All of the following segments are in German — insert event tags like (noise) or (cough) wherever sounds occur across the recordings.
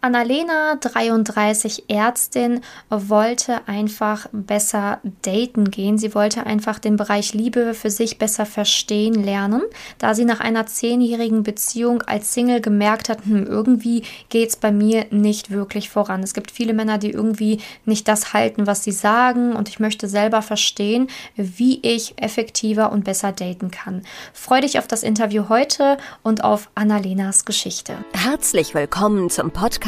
Annalena, 33 Ärztin, wollte einfach besser daten gehen. Sie wollte einfach den Bereich Liebe für sich besser verstehen lernen, da sie nach einer zehnjährigen Beziehung als Single gemerkt hat, hm, irgendwie geht's bei mir nicht wirklich voran. Es gibt viele Männer, die irgendwie nicht das halten, was sie sagen und ich möchte selber verstehen, wie ich effektiver und besser daten kann. Freu dich auf das Interview heute und auf Annalenas Geschichte. Herzlich willkommen zum Podcast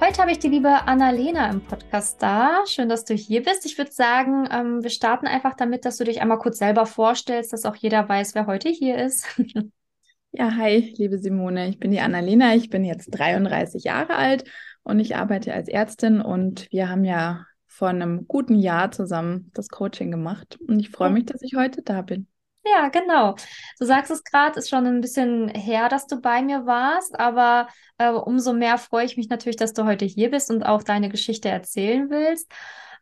Heute habe ich die liebe Annalena im Podcast da. Schön, dass du hier bist. Ich würde sagen, ähm, wir starten einfach damit, dass du dich einmal kurz selber vorstellst, dass auch jeder weiß, wer heute hier ist. (laughs) ja, hi, liebe Simone. Ich bin die Annalena. Ich bin jetzt 33 Jahre alt und ich arbeite als Ärztin und wir haben ja vor einem guten Jahr zusammen das Coaching gemacht und ich freue mich, dass ich heute da bin. Ja, genau. Du sagst es gerade, ist schon ein bisschen her, dass du bei mir warst, aber äh, umso mehr freue ich mich natürlich, dass du heute hier bist und auch deine Geschichte erzählen willst.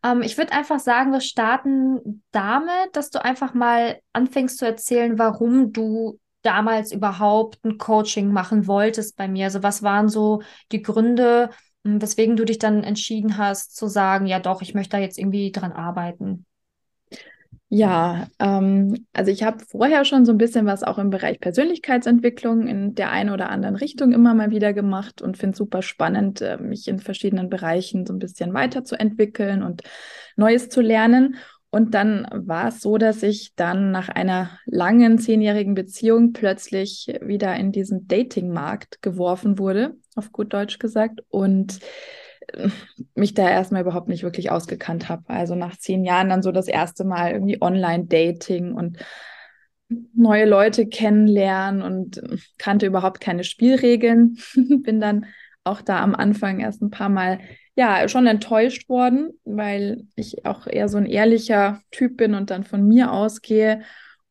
Ähm, ich würde einfach sagen, wir starten damit, dass du einfach mal anfängst zu erzählen, warum du damals überhaupt ein Coaching machen wolltest bei mir. Also was waren so die Gründe, hm, weswegen du dich dann entschieden hast zu sagen, ja doch, ich möchte da jetzt irgendwie dran arbeiten? Ja, ähm, also ich habe vorher schon so ein bisschen was auch im Bereich Persönlichkeitsentwicklung in der einen oder anderen Richtung immer mal wieder gemacht und finde super spannend, äh, mich in verschiedenen Bereichen so ein bisschen weiterzuentwickeln und Neues zu lernen. Und dann war es so, dass ich dann nach einer langen zehnjährigen Beziehung plötzlich wieder in diesen Datingmarkt geworfen wurde, auf gut Deutsch gesagt. Und mich da erstmal überhaupt nicht wirklich ausgekannt habe. Also nach zehn Jahren dann so das erste Mal irgendwie Online-Dating und neue Leute kennenlernen und kannte überhaupt keine Spielregeln. (laughs) Bin dann auch da am Anfang erst ein paar Mal ja schon enttäuscht worden, weil ich auch eher so ein ehrlicher Typ bin und dann von mir ausgehe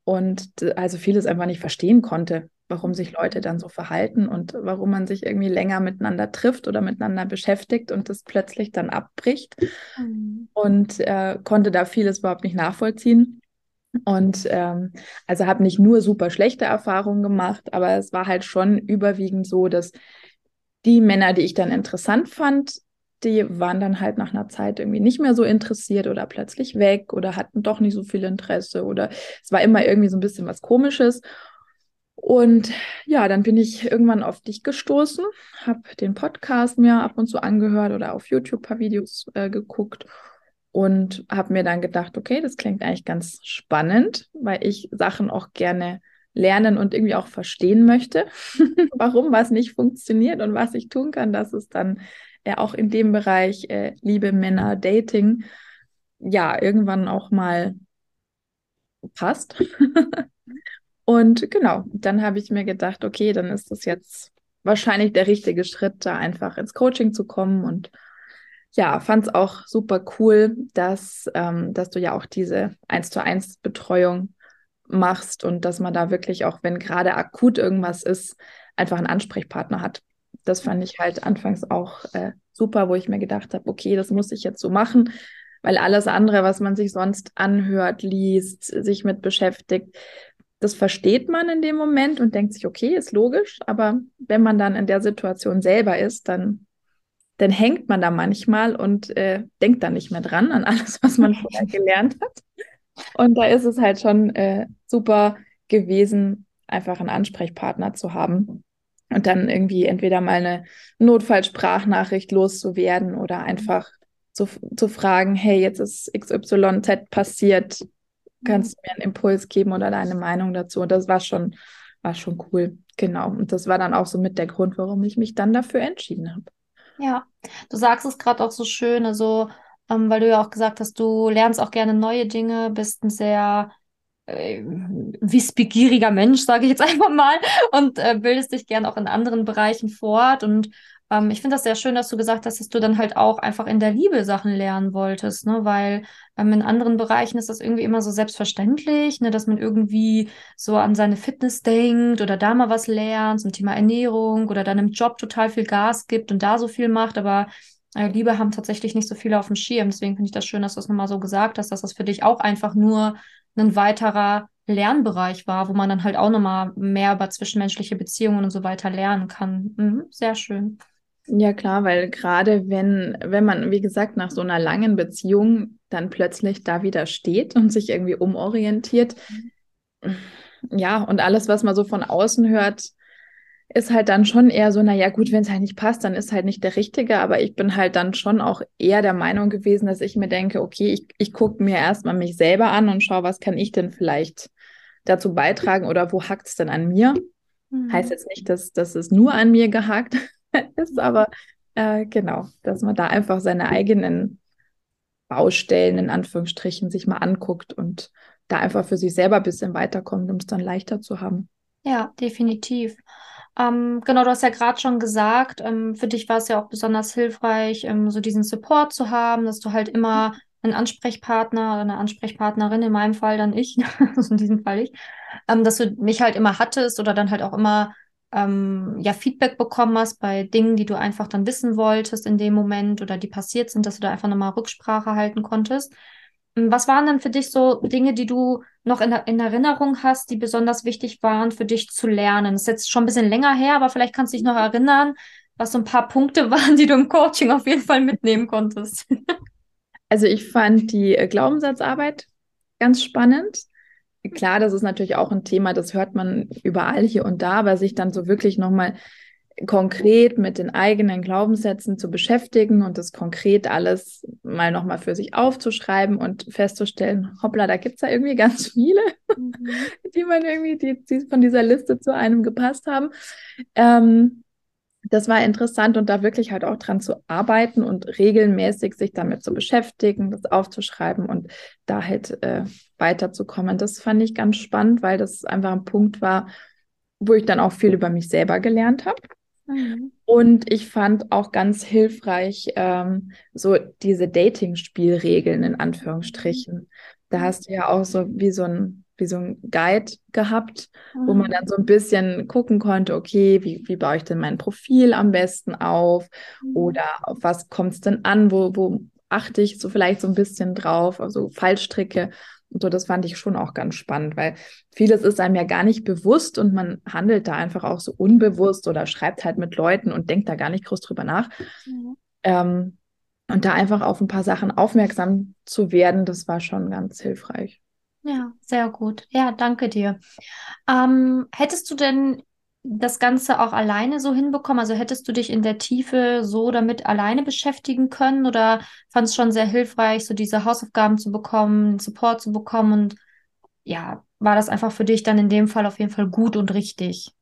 und also vieles einfach nicht verstehen konnte warum sich Leute dann so verhalten und warum man sich irgendwie länger miteinander trifft oder miteinander beschäftigt und das plötzlich dann abbricht. Mhm. Und äh, konnte da vieles überhaupt nicht nachvollziehen. Und ähm, also habe nicht nur super schlechte Erfahrungen gemacht, aber es war halt schon überwiegend so, dass die Männer, die ich dann interessant fand, die waren dann halt nach einer Zeit irgendwie nicht mehr so interessiert oder plötzlich weg oder hatten doch nicht so viel Interesse oder es war immer irgendwie so ein bisschen was Komisches. Und ja, dann bin ich irgendwann auf dich gestoßen, habe den Podcast mir ab und zu angehört oder auf YouTube ein paar Videos äh, geguckt und habe mir dann gedacht, okay, das klingt eigentlich ganz spannend, weil ich Sachen auch gerne lernen und irgendwie auch verstehen möchte, (laughs) warum was nicht funktioniert und was ich tun kann, dass es dann äh, auch in dem Bereich äh, Liebe, Männer, Dating, ja, irgendwann auch mal passt. (laughs) Und genau, dann habe ich mir gedacht, okay, dann ist das jetzt wahrscheinlich der richtige Schritt, da einfach ins Coaching zu kommen. Und ja, fand es auch super cool, dass, ähm, dass du ja auch diese eins zu eins Betreuung machst und dass man da wirklich auch, wenn gerade akut irgendwas ist, einfach einen Ansprechpartner hat. Das fand ich halt anfangs auch äh, super, wo ich mir gedacht habe, okay, das muss ich jetzt so machen, weil alles andere, was man sich sonst anhört, liest, sich mit beschäftigt, das versteht man in dem Moment und denkt sich, okay, ist logisch, aber wenn man dann in der Situation selber ist, dann, dann hängt man da manchmal und äh, denkt dann nicht mehr dran an alles, (laughs) was man (laughs) vorher gelernt hat. Und da ist es halt schon äh, super gewesen, einfach einen Ansprechpartner zu haben und dann irgendwie entweder mal eine Notfallsprachnachricht loszuwerden oder einfach zu, zu fragen, hey, jetzt ist XYZ passiert, kannst du mir einen Impuls geben oder deine Meinung dazu. Und das war schon, war schon cool. Genau. Und das war dann auch so mit der Grund, warum ich mich dann dafür entschieden habe. Ja, du sagst es gerade auch so schön, also, ähm, weil du ja auch gesagt hast, du lernst auch gerne neue Dinge, bist ein sehr äh, wissbegieriger Mensch, sage ich jetzt (laughs) einfach mal, und äh, bildest dich gern auch in anderen Bereichen fort. Und ähm, ich finde das sehr schön, dass du gesagt hast, dass du dann halt auch einfach in der Liebe Sachen lernen wolltest, ne? Weil ähm, in anderen Bereichen ist das irgendwie immer so selbstverständlich, ne? Dass man irgendwie so an seine Fitness denkt oder da mal was lernt zum Thema Ernährung oder dann im Job total viel Gas gibt und da so viel macht, aber äh, Liebe haben tatsächlich nicht so viele auf dem Schirm. Deswegen finde ich das schön, dass du es nochmal so gesagt hast, dass das für dich auch einfach nur ein weiterer Lernbereich war, wo man dann halt auch nochmal mehr über zwischenmenschliche Beziehungen und so weiter lernen kann. Mhm, sehr schön. Ja, klar, weil gerade wenn, wenn man, wie gesagt, nach so einer langen Beziehung dann plötzlich da wieder steht und sich irgendwie umorientiert, ja, und alles, was man so von außen hört, ist halt dann schon eher so, naja, gut, wenn es halt nicht passt, dann ist halt nicht der Richtige. Aber ich bin halt dann schon auch eher der Meinung gewesen, dass ich mir denke, okay, ich, ich gucke mir erstmal mich selber an und schaue, was kann ich denn vielleicht dazu beitragen oder wo hackt es denn an mir? Mhm. Heißt jetzt nicht, dass, dass es nur an mir gehakt (laughs) ist, aber äh, genau, dass man da einfach seine eigenen Baustellen in Anführungsstrichen sich mal anguckt und da einfach für sich selber ein bisschen weiterkommt, um es dann leichter zu haben. Ja, definitiv. Ähm, genau, du hast ja gerade schon gesagt, ähm, für dich war es ja auch besonders hilfreich, ähm, so diesen Support zu haben, dass du halt immer einen Ansprechpartner oder eine Ansprechpartnerin, in meinem Fall dann ich, (laughs) in diesem Fall ich, ähm, dass du mich halt immer hattest oder dann halt auch immer ähm, ja Feedback bekommen hast bei Dingen, die du einfach dann wissen wolltest in dem Moment oder die passiert sind, dass du da einfach nochmal Rücksprache halten konntest. Ähm, was waren dann für dich so Dinge, die du noch in, in, Erinnerung hast, die besonders wichtig waren für dich zu lernen? Das ist jetzt schon ein bisschen länger her, aber vielleicht kannst du dich noch erinnern, was so ein paar Punkte (laughs) waren, die du im Coaching auf jeden Fall mitnehmen konntest. Also ich fand die äh, Glaubenssatzarbeit ganz spannend klar, das ist natürlich auch ein Thema, das hört man überall hier und da, aber sich dann so wirklich nochmal konkret mit den eigenen Glaubenssätzen zu beschäftigen und das konkret alles mal nochmal für sich aufzuschreiben und festzustellen, hoppla, da gibt es ja irgendwie ganz viele, mhm. (laughs) die man irgendwie, die, die, von dieser Liste zu einem gepasst haben. Ähm, das war interessant und da wirklich halt auch dran zu arbeiten und regelmäßig sich damit zu beschäftigen, das aufzuschreiben und da halt äh, weiterzukommen. Das fand ich ganz spannend, weil das einfach ein Punkt war, wo ich dann auch viel über mich selber gelernt habe. Mhm. Und ich fand auch ganz hilfreich ähm, so diese Dating-Spielregeln in Anführungsstrichen. Da hast du ja auch so wie so ein wie so ein Guide gehabt, mhm. wo man dann so ein bisschen gucken konnte, okay, wie, wie baue ich denn mein Profil am besten auf? Mhm. Oder auf was kommt es denn an? Wo, wo achte ich so vielleicht so ein bisschen drauf? Also Fallstricke und so, das fand ich schon auch ganz spannend, weil vieles ist einem ja gar nicht bewusst und man handelt da einfach auch so unbewusst oder schreibt halt mit Leuten und denkt da gar nicht groß drüber nach. Mhm. Ähm, und da einfach auf ein paar Sachen aufmerksam zu werden, das war schon ganz hilfreich. Ja, sehr gut. Ja, danke dir. Ähm, hättest du denn das Ganze auch alleine so hinbekommen? Also hättest du dich in der Tiefe so damit alleine beschäftigen können oder fand es schon sehr hilfreich, so diese Hausaufgaben zu bekommen, Support zu bekommen und ja, war das einfach für dich dann in dem Fall auf jeden Fall gut und richtig?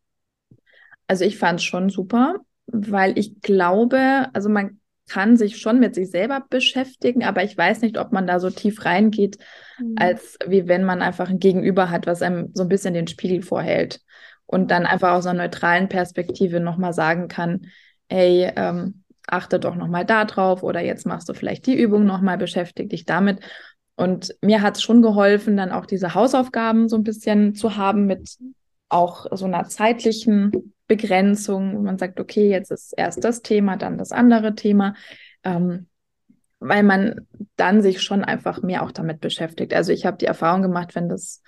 Also ich fand es schon super, weil ich glaube, also man kann sich schon mit sich selber beschäftigen, aber ich weiß nicht, ob man da so tief reingeht, mhm. als wie wenn man einfach ein Gegenüber hat, was einem so ein bisschen den Spiegel vorhält und dann einfach aus einer neutralen Perspektive nochmal sagen kann, ey, ähm, achte doch nochmal da drauf oder jetzt machst du vielleicht die Übung nochmal, beschäftige dich damit. Und mir hat es schon geholfen, dann auch diese Hausaufgaben so ein bisschen zu haben mit auch so einer zeitlichen Begrenzung, wo man sagt, okay, jetzt ist erst das Thema, dann das andere Thema, ähm, weil man dann sich schon einfach mehr auch damit beschäftigt. Also ich habe die Erfahrung gemacht, wenn das,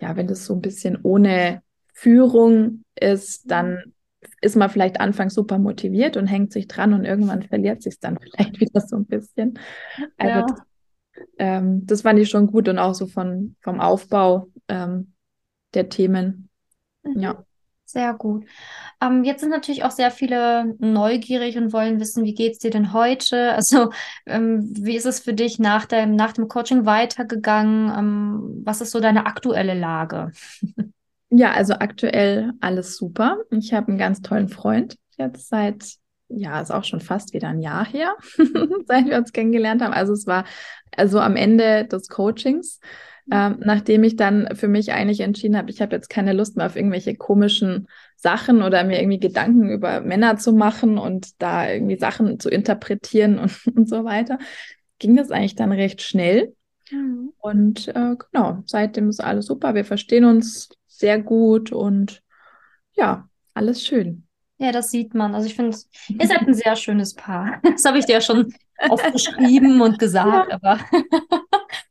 ja, wenn das so ein bisschen ohne Führung ist, dann ist man vielleicht anfangs super motiviert und hängt sich dran und irgendwann verliert sich dann (laughs) vielleicht wieder so ein bisschen. Also ja. das, ähm, das fand ich schon gut und auch so von, vom Aufbau ähm, der Themen. Mhm. Ja. Sehr gut. Ähm, jetzt sind natürlich auch sehr viele neugierig und wollen wissen, wie geht es dir denn heute? (laughs) Also, ähm, wie ist es für dich nach dem, nach dem Coaching weitergegangen? Ähm, was ist so deine aktuelle Lage? (laughs) Ja, also aktuell alles super. Ich habe einen ganz tollen Freund jetzt seit, ja, ist auch schon fast wieder ein Jahr her, (laughs) seit wir uns kennengelernt haben. Also es war also am Ende des Coachings ähm, nachdem ich dann für mich eigentlich entschieden habe, ich habe jetzt keine Lust mehr auf irgendwelche komischen Sachen oder mir irgendwie Gedanken über Männer zu machen und da irgendwie Sachen zu interpretieren (laughs) und, und so weiter, ging das eigentlich dann recht schnell. Mhm. Und äh, genau, seitdem ist alles super. Wir verstehen uns sehr gut und ja, alles schön. Ja, das sieht man. Also ich finde, ihr seid ein sehr schönes Paar. Das habe ich dir ja schon (laughs) oft geschrieben und gesagt, ja. aber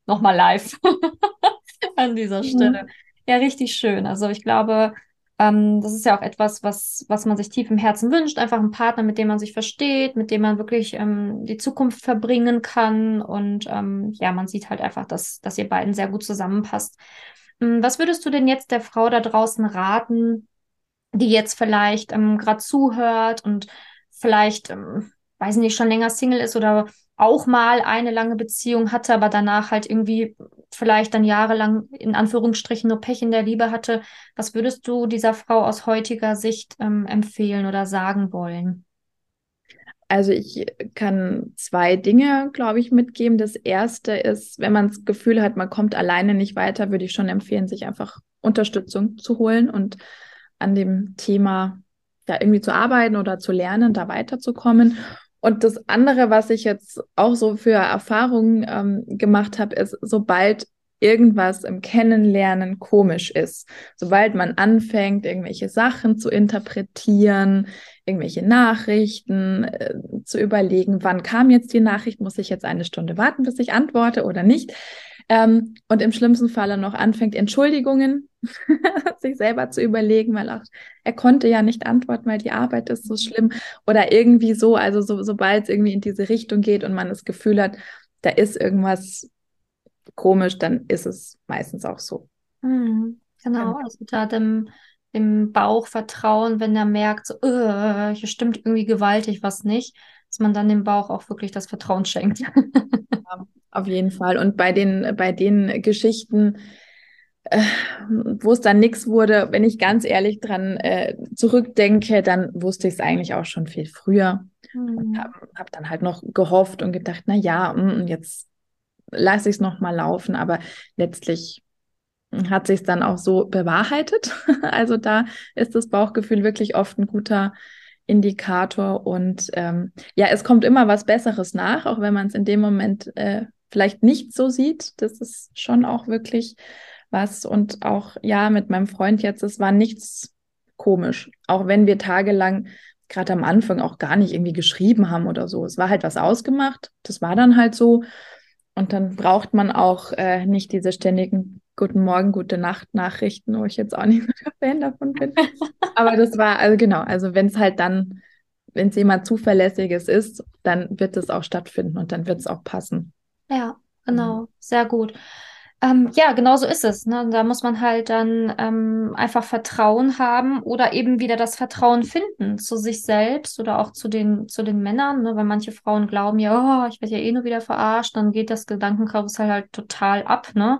nochmal live (laughs) an dieser Stelle. Ja, richtig schön. Also ich glaube, ähm, das ist ja auch etwas, was, was man sich tief im Herzen wünscht. Einfach ein Partner, mit dem man sich versteht, mit dem man wirklich ähm, die Zukunft verbringen kann. Und ähm, ja, man sieht halt einfach, dass, dass ihr beiden sehr gut zusammenpasst. Hm, was würdest du denn jetzt der Frau da draußen raten, die jetzt vielleicht ähm, gerade zuhört und vielleicht, ähm, weiß nicht, schon länger Single ist oder auch mal eine lange Beziehung hatte, aber danach halt irgendwie vielleicht dann jahrelang in Anführungsstrichen nur Pech in der Liebe hatte. Was würdest du dieser Frau aus heutiger Sicht ähm, empfehlen oder sagen wollen? Also ich kann zwei Dinge, glaube ich, mitgeben. Das erste ist, wenn man das Gefühl hat, man kommt alleine nicht weiter, würde ich schon empfehlen, sich einfach Unterstützung zu holen und an dem Thema ja irgendwie zu arbeiten oder zu lernen, da weiterzukommen. Und das andere, was ich jetzt auch so für Erfahrungen ähm, gemacht habe, ist, sobald irgendwas im Kennenlernen komisch ist, sobald man anfängt, irgendwelche Sachen zu interpretieren, irgendwelche Nachrichten äh, zu überlegen, wann kam jetzt die Nachricht, muss ich jetzt eine Stunde warten, bis ich antworte oder nicht, ähm, und im schlimmsten Falle noch anfängt, Entschuldigungen (laughs) sich selber zu überlegen, weil auch er konnte ja nicht antworten, weil die Arbeit ist so schlimm oder irgendwie so, also so, sobald es irgendwie in diese Richtung geht und man das Gefühl hat, da ist irgendwas komisch, dann ist es meistens auch so. Mhm, genau, also da dem, dem Bauch vertrauen, wenn er merkt, so, uh, hier stimmt irgendwie gewaltig was nicht, dass man dann dem Bauch auch wirklich das Vertrauen schenkt. (laughs) ja, auf jeden Fall. Und bei den, bei den Geschichten, wo es dann nichts wurde, wenn ich ganz ehrlich dran äh, zurückdenke, dann wusste ich es eigentlich auch schon viel früher. Mhm. Und habe hab dann halt noch gehofft und gedacht, na ja, mm, jetzt lasse ich es noch mal laufen. Aber letztlich hat sich dann auch so bewahrheitet. (laughs) also da ist das Bauchgefühl wirklich oft ein guter Indikator. Und ähm, ja, es kommt immer was Besseres nach, auch wenn man es in dem Moment äh, vielleicht nicht so sieht. Das ist schon auch wirklich was. Und auch, ja, mit meinem Freund jetzt, es war nichts komisch. Auch wenn wir tagelang gerade am Anfang auch gar nicht irgendwie geschrieben haben oder so. Es war halt was ausgemacht. Das war dann halt so. Und dann braucht man auch äh, nicht diese ständigen Guten Morgen, gute Nacht Nachrichten, wo ich jetzt auch nicht (laughs) so Fan davon bin. Aber das war, also genau, also wenn es halt dann, wenn es jemand Zuverlässiges ist, dann wird es auch stattfinden und dann wird es auch passen. Ja, genau, sehr gut. Ähm, ja, genau so ist es. Ne? Da muss man halt dann ähm, einfach Vertrauen haben oder eben wieder das Vertrauen finden zu sich selbst oder auch zu den, zu den Männern. Ne? Weil manche Frauen glauben ja, oh, ich werde ja eh nur wieder verarscht, dann geht das Gedankenkarussell halt total ab. Ne?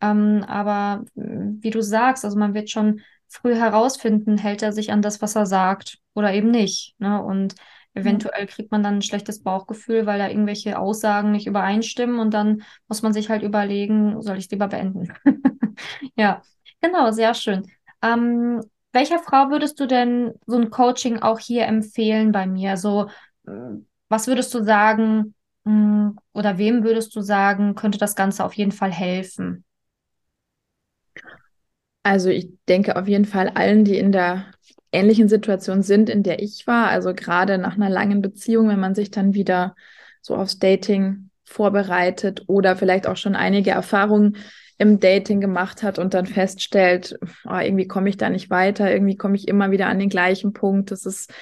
Ähm, aber wie du sagst, also man wird schon früh herausfinden, hält er sich an das, was er sagt oder eben nicht. Ne? Und Eventuell kriegt man dann ein schlechtes Bauchgefühl, weil da irgendwelche Aussagen nicht übereinstimmen und dann muss man sich halt überlegen, soll ich lieber beenden? (laughs) ja, genau, sehr schön. Ähm, welcher Frau würdest du denn so ein Coaching auch hier empfehlen bei mir? So, hm, was würdest du sagen hm, oder wem würdest du sagen, könnte das Ganze auf jeden Fall helfen? Also ich denke auf jeden Fall allen, die in der ähnlichen Situation sind, in der ich war. Also gerade nach einer langen Beziehung, wenn man sich dann wieder so aufs Dating vorbereitet oder vielleicht auch schon einige Erfahrungen im Dating gemacht hat und dann feststellt, oh, irgendwie komme ich da nicht weiter, irgendwie komme ich immer wieder an den gleichen Punkt. Das ist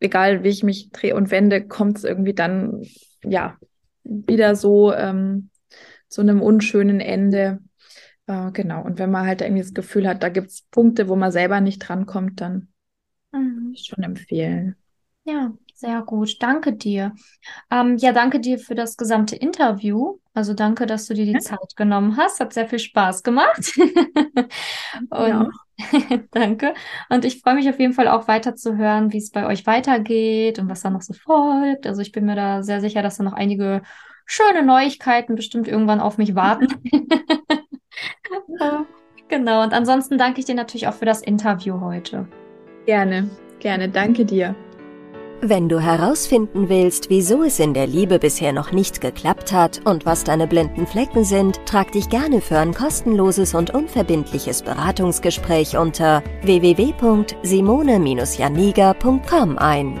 egal, wie ich mich drehe und wende, kommt es irgendwie dann ja wieder so ähm, zu einem unschönen Ende. Äh, genau. Und wenn man halt irgendwie das Gefühl hat, da gibt es Punkte, wo man selber nicht drankommt, dann Mhm. Schon empfehlen. Ja, sehr gut. Danke dir. Ähm, ja, danke dir für das gesamte Interview. Also danke, dass du dir die ja. Zeit genommen hast. Hat sehr viel Spaß gemacht. (laughs) Und (laughs) danke. Und ich freue mich auf jeden Fall auch weiter zu hören, wie es bei euch weitergeht und was da noch so folgt. Also ich bin mir da sehr sicher, dass da noch einige schöne Neuigkeiten bestimmt irgendwann auf mich warten. (laughs) genau, und ansonsten danke ich dir natürlich auch für das Interview heute. Gerne, gerne, danke dir. Wenn du herausfinden willst, wieso es in der Liebe bisher noch nicht geklappt hat und was deine blinden Flecken sind, trag dich gerne für ein kostenloses und unverbindliches Beratungsgespräch unter www.simone-janiga.com ein.